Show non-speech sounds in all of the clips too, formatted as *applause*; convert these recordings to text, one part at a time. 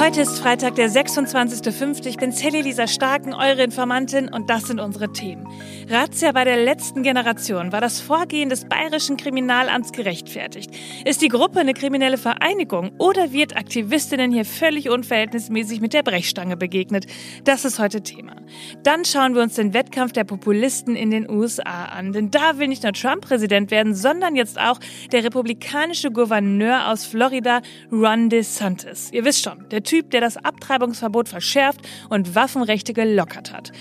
Heute ist Freitag, der 26.05. Ich bin Sally Lisa Starken, eure Informantin und das sind unsere Themen. Razzia bei der letzten Generation. War das Vorgehen des bayerischen Kriminalamts gerechtfertigt? Ist die Gruppe eine kriminelle Vereinigung oder wird Aktivistinnen hier völlig unverhältnismäßig mit der Brechstange begegnet? Das ist heute Thema. Dann schauen wir uns den Wettkampf der Populisten in den USA an. Denn da will nicht nur Trump Präsident werden, sondern jetzt auch der republikanische Gouverneur aus Florida, Ron DeSantis. Ihr wisst schon, der Typ, der das Abtreibungsverbot verschärft und Waffenrechte gelockert hat.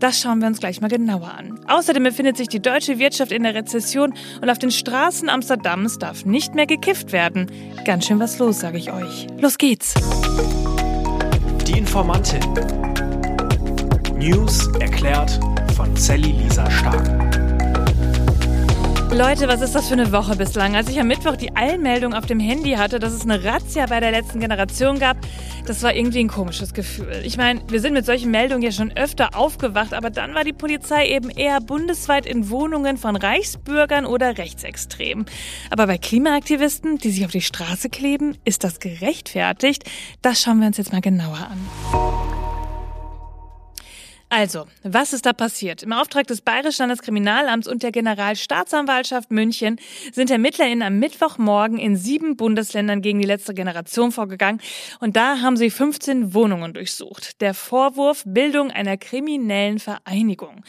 Das schauen wir uns gleich mal genauer an. Außerdem befindet sich die deutsche Wirtschaft in der Rezession und auf den Straßen Amsterdams darf nicht mehr gekifft werden. Ganz schön was los, sage ich euch. Los geht's! Die Informantin. News erklärt von Sally Lisa Stark. Leute, was ist das für eine Woche bislang? Als ich am Mittwoch die Eilmeldung auf dem Handy hatte, dass es eine Razzia bei der letzten Generation gab, das war irgendwie ein komisches Gefühl. Ich meine, wir sind mit solchen Meldungen ja schon öfter aufgewacht, aber dann war die Polizei eben eher bundesweit in Wohnungen von Reichsbürgern oder Rechtsextremen. Aber bei Klimaaktivisten, die sich auf die Straße kleben, ist das gerechtfertigt? Das schauen wir uns jetzt mal genauer an. Also, was ist da passiert? Im Auftrag des Bayerischen Landeskriminalamts und der Generalstaatsanwaltschaft München sind ErmittlerInnen am Mittwochmorgen in sieben Bundesländern gegen die letzte Generation vorgegangen und da haben sie 15 Wohnungen durchsucht. Der Vorwurf Bildung einer kriminellen Vereinigung.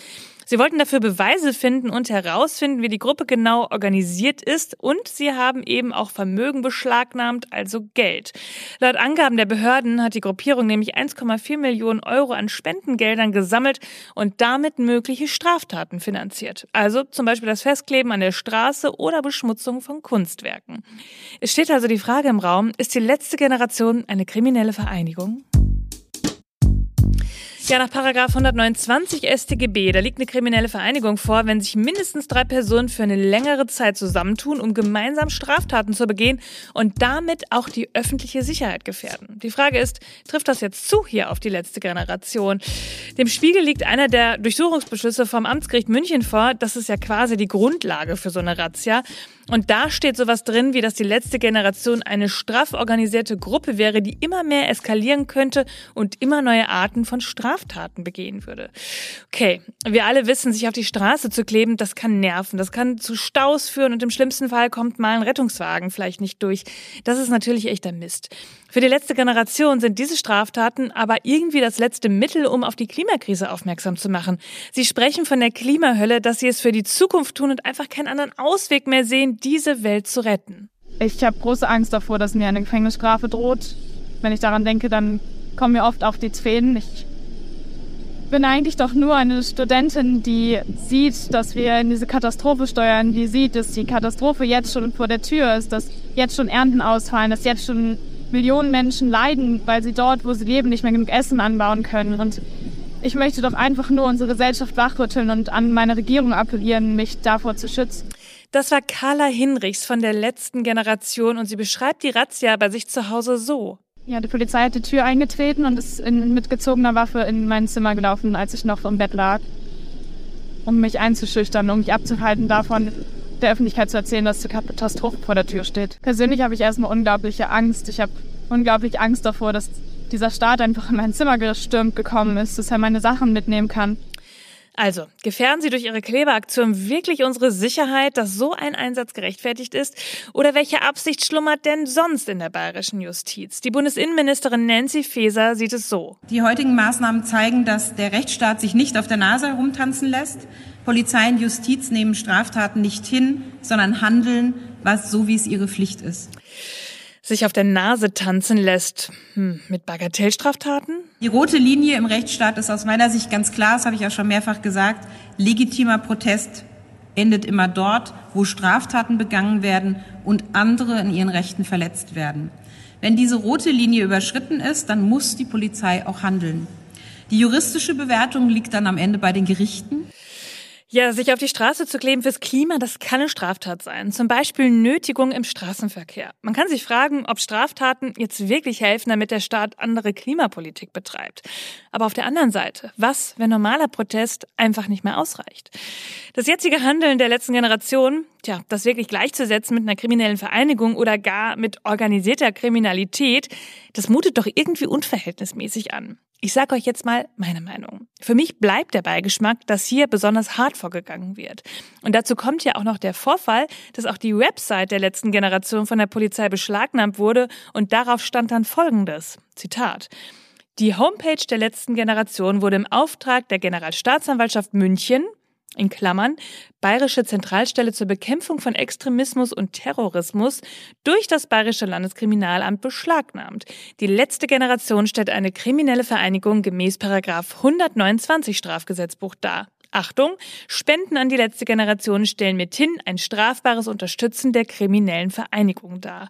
Sie wollten dafür Beweise finden und herausfinden, wie die Gruppe genau organisiert ist und sie haben eben auch Vermögen beschlagnahmt, also Geld. Laut Angaben der Behörden hat die Gruppierung nämlich 1,4 Millionen Euro an Spendengeldern gesammelt und damit mögliche Straftaten finanziert. Also zum Beispiel das Festkleben an der Straße oder Beschmutzung von Kunstwerken. Es steht also die Frage im Raum, ist die letzte Generation eine kriminelle Vereinigung? Ja, nach Paragraph 129 StGB, da liegt eine kriminelle Vereinigung vor, wenn sich mindestens drei Personen für eine längere Zeit zusammentun, um gemeinsam Straftaten zu begehen und damit auch die öffentliche Sicherheit gefährden. Die Frage ist, trifft das jetzt zu hier auf die letzte Generation? Dem Spiegel liegt einer der Durchsuchungsbeschlüsse vom Amtsgericht München vor. Das ist ja quasi die Grundlage für so eine Razzia. Und da steht sowas drin, wie dass die letzte Generation eine straff organisierte Gruppe wäre, die immer mehr eskalieren könnte und immer neue Arten von Straftaten begehen würde. Okay, wir alle wissen, sich auf die Straße zu kleben, das kann nerven, das kann zu Staus führen und im schlimmsten Fall kommt mal ein Rettungswagen vielleicht nicht durch. Das ist natürlich echter Mist. Für die letzte Generation sind diese Straftaten aber irgendwie das letzte Mittel, um auf die Klimakrise aufmerksam zu machen. Sie sprechen von der Klimahölle, dass sie es für die Zukunft tun und einfach keinen anderen Ausweg mehr sehen, diese Welt zu retten. Ich habe große Angst davor, dass mir eine Gefängnisstrafe droht. Wenn ich daran denke, dann kommen mir oft auf die Zähne. Ich bin eigentlich doch nur eine Studentin, die sieht, dass wir in diese Katastrophe steuern, die sieht, dass die Katastrophe jetzt schon vor der Tür ist, dass jetzt schon Ernten ausfallen, dass jetzt schon Millionen Menschen leiden, weil sie dort, wo sie leben, nicht mehr genug Essen anbauen können. Und ich möchte doch einfach nur unsere Gesellschaft wachrütteln und an meine Regierung appellieren, mich davor zu schützen. Das war Carla Hinrichs von der letzten Generation und sie beschreibt die Razzia bei sich zu Hause so. Ja, die Polizei hat die Tür eingetreten und ist in, mit gezogener Waffe in mein Zimmer gelaufen, als ich noch im Bett lag, um mich einzuschüchtern, um mich abzuhalten davon, der Öffentlichkeit zu erzählen, dass die Katastrophe vor der Tür steht. Persönlich habe ich erstmal unglaubliche Angst. Ich habe unglaublich Angst davor, dass dieser Staat einfach in mein Zimmer gestürmt gekommen ist, dass er meine Sachen mitnehmen kann. Also, gefährden Sie durch Ihre Klebeaktion wirklich unsere Sicherheit, dass so ein Einsatz gerechtfertigt ist? Oder welche Absicht schlummert denn sonst in der bayerischen Justiz? Die Bundesinnenministerin Nancy Faeser sieht es so. Die heutigen Maßnahmen zeigen, dass der Rechtsstaat sich nicht auf der Nase herumtanzen lässt. Polizei und Justiz nehmen Straftaten nicht hin, sondern handeln, was so wie es ihre Pflicht ist sich auf der Nase tanzen lässt. Hm, mit Bagatellstraftaten? Die rote Linie im Rechtsstaat ist aus meiner Sicht ganz klar, das habe ich ja schon mehrfach gesagt. Legitimer Protest endet immer dort, wo Straftaten begangen werden und andere in ihren Rechten verletzt werden. Wenn diese rote Linie überschritten ist, dann muss die Polizei auch handeln. Die juristische Bewertung liegt dann am Ende bei den Gerichten. Ja, sich auf die Straße zu kleben fürs Klima, das kann eine Straftat sein. Zum Beispiel Nötigung im Straßenverkehr. Man kann sich fragen, ob Straftaten jetzt wirklich helfen, damit der Staat andere Klimapolitik betreibt. Aber auf der anderen Seite, was, wenn normaler Protest einfach nicht mehr ausreicht? Das jetzige Handeln der letzten Generation, Tja, das wirklich gleichzusetzen mit einer kriminellen Vereinigung oder gar mit organisierter Kriminalität, das mutet doch irgendwie unverhältnismäßig an. Ich sage euch jetzt mal meine Meinung. Für mich bleibt der Beigeschmack, dass hier besonders hart vorgegangen wird. Und dazu kommt ja auch noch der Vorfall, dass auch die Website der letzten Generation von der Polizei beschlagnahmt wurde und darauf stand dann Folgendes. Zitat. Die Homepage der letzten Generation wurde im Auftrag der Generalstaatsanwaltschaft München in Klammern Bayerische Zentralstelle zur Bekämpfung von Extremismus und Terrorismus durch das Bayerische Landeskriminalamt beschlagnahmt. Die letzte Generation stellt eine kriminelle Vereinigung gemäß Paragraph 129 Strafgesetzbuch dar. Achtung, Spenden an die letzte Generation stellen mithin ein strafbares Unterstützen der kriminellen Vereinigung dar.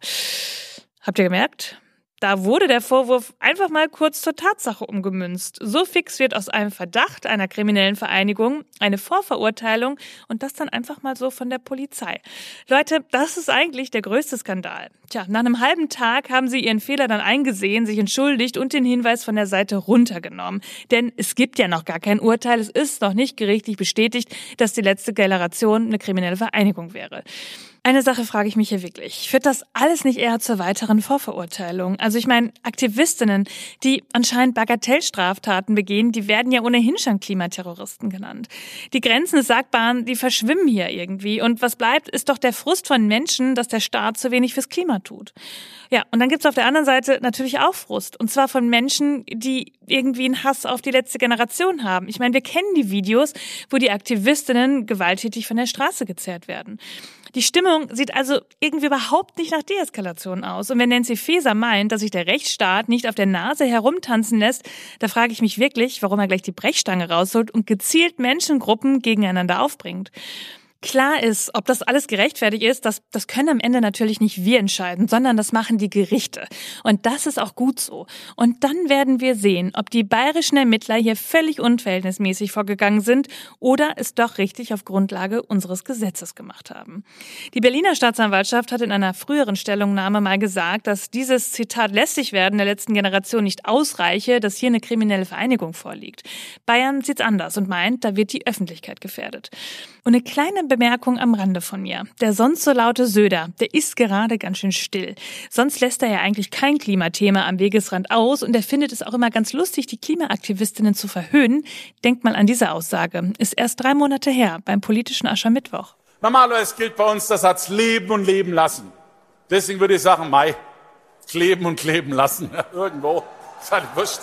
Habt ihr gemerkt? Da wurde der Vorwurf einfach mal kurz zur Tatsache umgemünzt. So fix wird aus einem Verdacht einer kriminellen Vereinigung eine Vorverurteilung und das dann einfach mal so von der Polizei. Leute, das ist eigentlich der größte Skandal. Tja, nach einem halben Tag haben sie ihren Fehler dann eingesehen, sich entschuldigt und den Hinweis von der Seite runtergenommen. Denn es gibt ja noch gar kein Urteil, es ist noch nicht gerichtlich bestätigt, dass die letzte Generation eine kriminelle Vereinigung wäre. Eine Sache frage ich mich hier wirklich. Führt das alles nicht eher zur weiteren Vorverurteilung? Also ich meine, Aktivistinnen, die anscheinend Bagatellstraftaten begehen, die werden ja ohnehin schon Klimaterroristen genannt. Die Grenzen des Sagbaren, die verschwimmen hier irgendwie. Und was bleibt, ist doch der Frust von Menschen, dass der Staat zu wenig fürs Klima tut. Ja, und dann gibt's auf der anderen Seite natürlich auch Frust. Und zwar von Menschen, die irgendwie einen Hass auf die letzte Generation haben. Ich meine, wir kennen die Videos, wo die Aktivistinnen gewalttätig von der Straße gezerrt werden. Die Stimmung sieht also irgendwie überhaupt nicht nach Deeskalation aus. Und wenn Nancy Faeser meint, dass sich der Rechtsstaat nicht auf der Nase herumtanzen lässt, da frage ich mich wirklich, warum er gleich die Brechstange rausholt und gezielt Menschengruppen gegeneinander aufbringt. Klar ist, ob das alles gerechtfertigt ist, das, das können am Ende natürlich nicht wir entscheiden, sondern das machen die Gerichte. Und das ist auch gut so. Und dann werden wir sehen, ob die bayerischen Ermittler hier völlig unverhältnismäßig vorgegangen sind oder es doch richtig auf Grundlage unseres Gesetzes gemacht haben. Die Berliner Staatsanwaltschaft hat in einer früheren Stellungnahme mal gesagt, dass dieses Zitat lästig werden der letzten Generation nicht ausreiche, dass hier eine kriminelle Vereinigung vorliegt. Bayern sieht's anders und meint, da wird die Öffentlichkeit gefährdet. Und eine kleine Bemerkung am Rande von mir. Der sonst so laute Söder, der ist gerade ganz schön still. Sonst lässt er ja eigentlich kein Klimathema am Wegesrand aus und er findet es auch immer ganz lustig, die Klimaaktivistinnen zu verhöhnen. Denkt mal an diese Aussage. Ist erst drei Monate her beim politischen Aschermittwoch. Normalerweise gilt bei uns der Satz leben und leben lassen. Deswegen würde ich sagen, Mai, leben und leben lassen. *laughs* Irgendwo. Halt wurscht.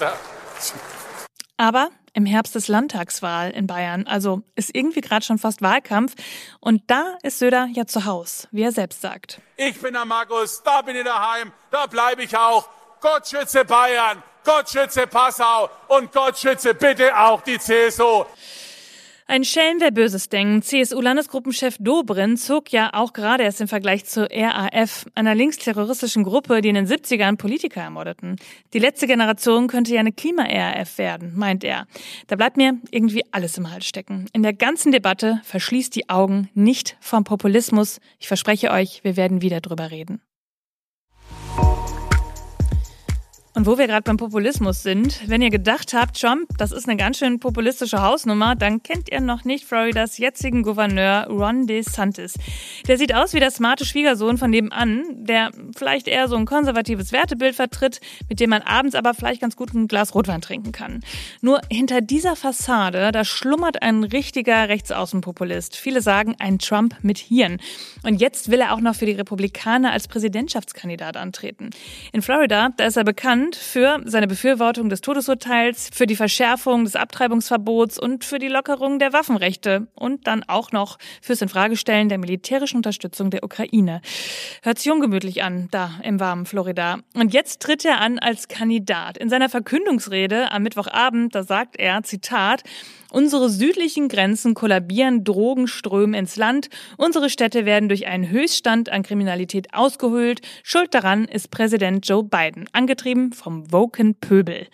Aber im Herbst ist Landtagswahl in Bayern. Also ist irgendwie gerade schon fast Wahlkampf. Und da ist Söder ja zu Haus, wie er selbst sagt. Ich bin der Markus, da bin ich daheim, da bleibe ich auch. Gott schütze Bayern, Gott schütze Passau und Gott schütze bitte auch die CSU. Ein Schelm, wer Böses denkt. CSU-Landesgruppenchef Dobrin zog ja auch gerade erst im Vergleich zur RAF, einer linksterroristischen Gruppe, die in den 70ern Politiker ermordeten. Die letzte Generation könnte ja eine Klima-RAF werden, meint er. Da bleibt mir irgendwie alles im Hals stecken. In der ganzen Debatte verschließt die Augen nicht vom Populismus. Ich verspreche euch, wir werden wieder drüber reden. Und wo wir gerade beim Populismus sind, wenn ihr gedacht habt, Trump, das ist eine ganz schön populistische Hausnummer, dann kennt ihr noch nicht Floridas jetzigen Gouverneur Ron DeSantis. Der sieht aus wie der smarte Schwiegersohn von nebenan, der vielleicht eher so ein konservatives Wertebild vertritt, mit dem man abends aber vielleicht ganz gut ein Glas Rotwein trinken kann. Nur hinter dieser Fassade, da schlummert ein richtiger Rechtsaußenpopulist. Viele sagen ein Trump mit Hirn. Und jetzt will er auch noch für die Republikaner als Präsidentschaftskandidat antreten. In Florida, da ist er bekannt bekannt für seine Befürwortung des Todesurteils, für die Verschärfung des Abtreibungsverbots und für die Lockerung der Waffenrechte und dann auch noch fürs Infragestellen der militärischen Unterstützung der Ukraine. Hört sich ungemütlich an, da im warmen Florida. Und jetzt tritt er an als Kandidat. In seiner Verkündungsrede am Mittwochabend, da sagt er, Zitat, Unsere südlichen Grenzen kollabieren Drogenströme ins Land. Unsere Städte werden durch einen Höchststand an Kriminalität ausgehöhlt. Schuld daran ist Präsident Joe Biden, angetrieben vom Woken Pöbel.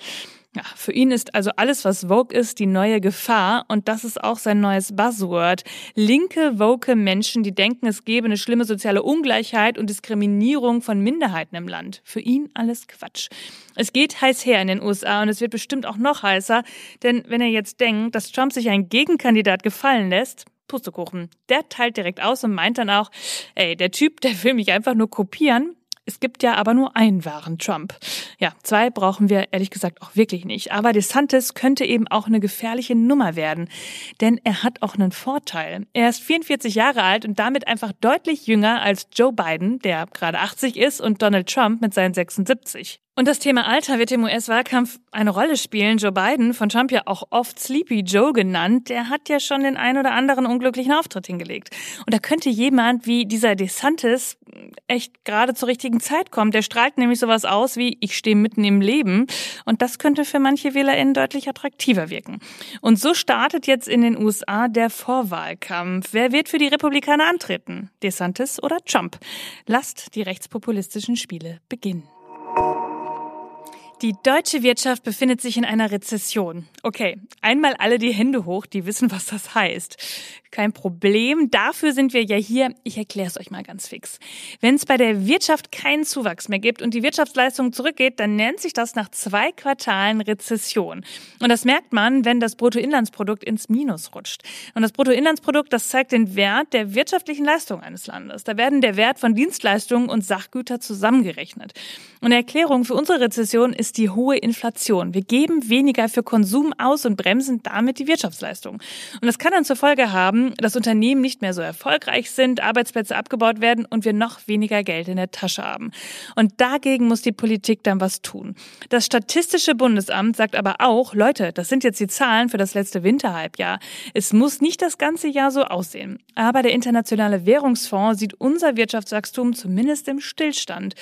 Ja, für ihn ist also alles, was Vogue ist, die neue Gefahr und das ist auch sein neues Buzzword. Linke, woke Menschen, die denken, es gebe eine schlimme soziale Ungleichheit und Diskriminierung von Minderheiten im Land. Für ihn alles Quatsch. Es geht heiß her in den USA und es wird bestimmt auch noch heißer, denn wenn er jetzt denkt, dass Trump sich einen Gegenkandidat gefallen lässt, Pustekuchen. Der teilt direkt aus und meint dann auch, ey, der Typ, der will mich einfach nur kopieren. Es gibt ja aber nur einen wahren Trump. Ja, zwei brauchen wir ehrlich gesagt auch wirklich nicht. Aber DeSantis könnte eben auch eine gefährliche Nummer werden. Denn er hat auch einen Vorteil. Er ist 44 Jahre alt und damit einfach deutlich jünger als Joe Biden, der gerade 80 ist, und Donald Trump mit seinen 76. Und das Thema Alter wird im US-Wahlkampf eine Rolle spielen. Joe Biden, von Trump ja auch oft Sleepy Joe genannt, der hat ja schon den ein oder anderen unglücklichen Auftritt hingelegt. Und da könnte jemand wie dieser DeSantis echt gerade zur richtigen Zeit kommen. Der strahlt nämlich sowas aus wie, ich stehe mitten im Leben. Und das könnte für manche WählerInnen deutlich attraktiver wirken. Und so startet jetzt in den USA der Vorwahlkampf. Wer wird für die Republikaner antreten? DeSantis oder Trump? Lasst die rechtspopulistischen Spiele beginnen. Die deutsche Wirtschaft befindet sich in einer Rezession. Okay, einmal alle die Hände hoch, die wissen, was das heißt. Kein Problem, dafür sind wir ja hier. Ich erkläre es euch mal ganz fix. Wenn es bei der Wirtschaft keinen Zuwachs mehr gibt und die Wirtschaftsleistung zurückgeht, dann nennt sich das nach zwei Quartalen Rezession. Und das merkt man, wenn das Bruttoinlandsprodukt ins Minus rutscht. Und das Bruttoinlandsprodukt, das zeigt den Wert der wirtschaftlichen Leistung eines Landes. Da werden der Wert von Dienstleistungen und Sachgüter zusammengerechnet. Und eine Erklärung für unsere Rezession ist die hohe Inflation. Wir geben weniger für Konsum aus und bremsen damit die Wirtschaftsleistung. Und das kann dann zur Folge haben, dass Unternehmen nicht mehr so erfolgreich sind, Arbeitsplätze abgebaut werden und wir noch weniger Geld in der Tasche haben. Und dagegen muss die Politik dann was tun. Das Statistische Bundesamt sagt aber auch, Leute, das sind jetzt die Zahlen für das letzte Winterhalbjahr. Es muss nicht das ganze Jahr so aussehen. Aber der Internationale Währungsfonds sieht unser Wirtschaftswachstum zumindest im Stillstand.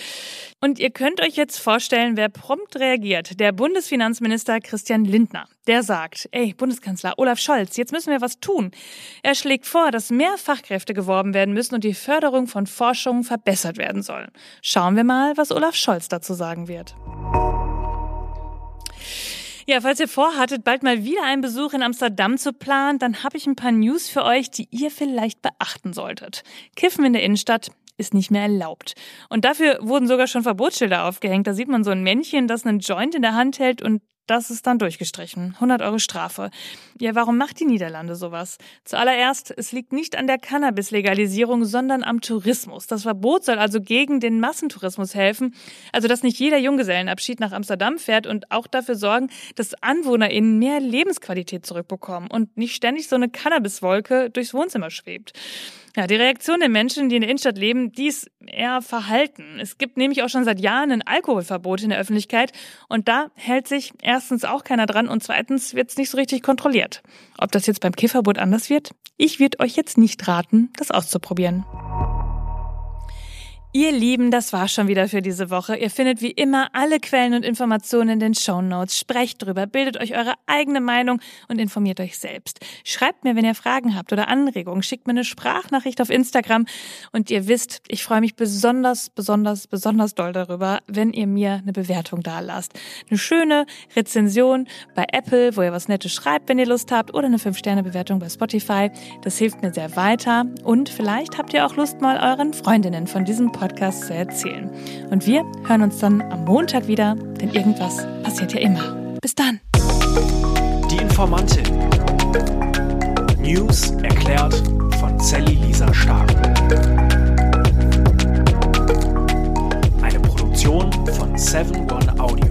Und ihr könnt euch jetzt vorstellen, wer prompt reagiert. Der Bundesfinanzminister Christian Lindner. Der sagt, ey, Bundeskanzler Olaf Scholz, jetzt müssen wir was tun. Er schlägt vor, dass mehr Fachkräfte geworben werden müssen und die Förderung von Forschung verbessert werden soll. Schauen wir mal, was Olaf Scholz dazu sagen wird. Ja, falls ihr vorhattet, bald mal wieder einen Besuch in Amsterdam zu planen, dann habe ich ein paar News für euch, die ihr vielleicht beachten solltet. Kiffen in der Innenstadt ist nicht mehr erlaubt. Und dafür wurden sogar schon Verbotsschilder aufgehängt. Da sieht man so ein Männchen, das einen Joint in der Hand hält und das ist dann durchgestrichen. 100 Euro Strafe. Ja, warum macht die Niederlande sowas? Zuallererst, es liegt nicht an der Cannabis-Legalisierung, sondern am Tourismus. Das Verbot soll also gegen den Massentourismus helfen. Also, dass nicht jeder Junggesellenabschied nach Amsterdam fährt und auch dafür sorgen, dass AnwohnerInnen mehr Lebensqualität zurückbekommen und nicht ständig so eine Cannabiswolke durchs Wohnzimmer schwebt. Ja, die Reaktion der Menschen, die in der Innenstadt leben, die ist eher verhalten. Es gibt nämlich auch schon seit Jahren ein Alkoholverbot in der Öffentlichkeit und da hält sich erstens auch keiner dran und zweitens wird es nicht so richtig kontrolliert. Ob das jetzt beim Kiffverbot anders wird? Ich würde euch jetzt nicht raten, das auszuprobieren. Ihr Lieben, das war schon wieder für diese Woche. Ihr findet wie immer alle Quellen und Informationen in den Show Notes. Sprecht drüber, bildet euch eure eigene Meinung und informiert euch selbst. Schreibt mir, wenn ihr Fragen habt oder Anregungen. Schickt mir eine Sprachnachricht auf Instagram. Und ihr wisst, ich freue mich besonders, besonders, besonders doll darüber, wenn ihr mir eine Bewertung da lasst. Eine schöne Rezension bei Apple, wo ihr was Nettes schreibt, wenn ihr Lust habt, oder eine 5-Sterne-Bewertung bei Spotify. Das hilft mir sehr weiter. Und vielleicht habt ihr auch Lust, mal euren Freundinnen von diesem zu erzählen. Und wir hören uns dann am Montag wieder, denn irgendwas passiert ja immer. Bis dann. Die Informantin. News erklärt von Sally Lisa Stark. Eine Produktion von 719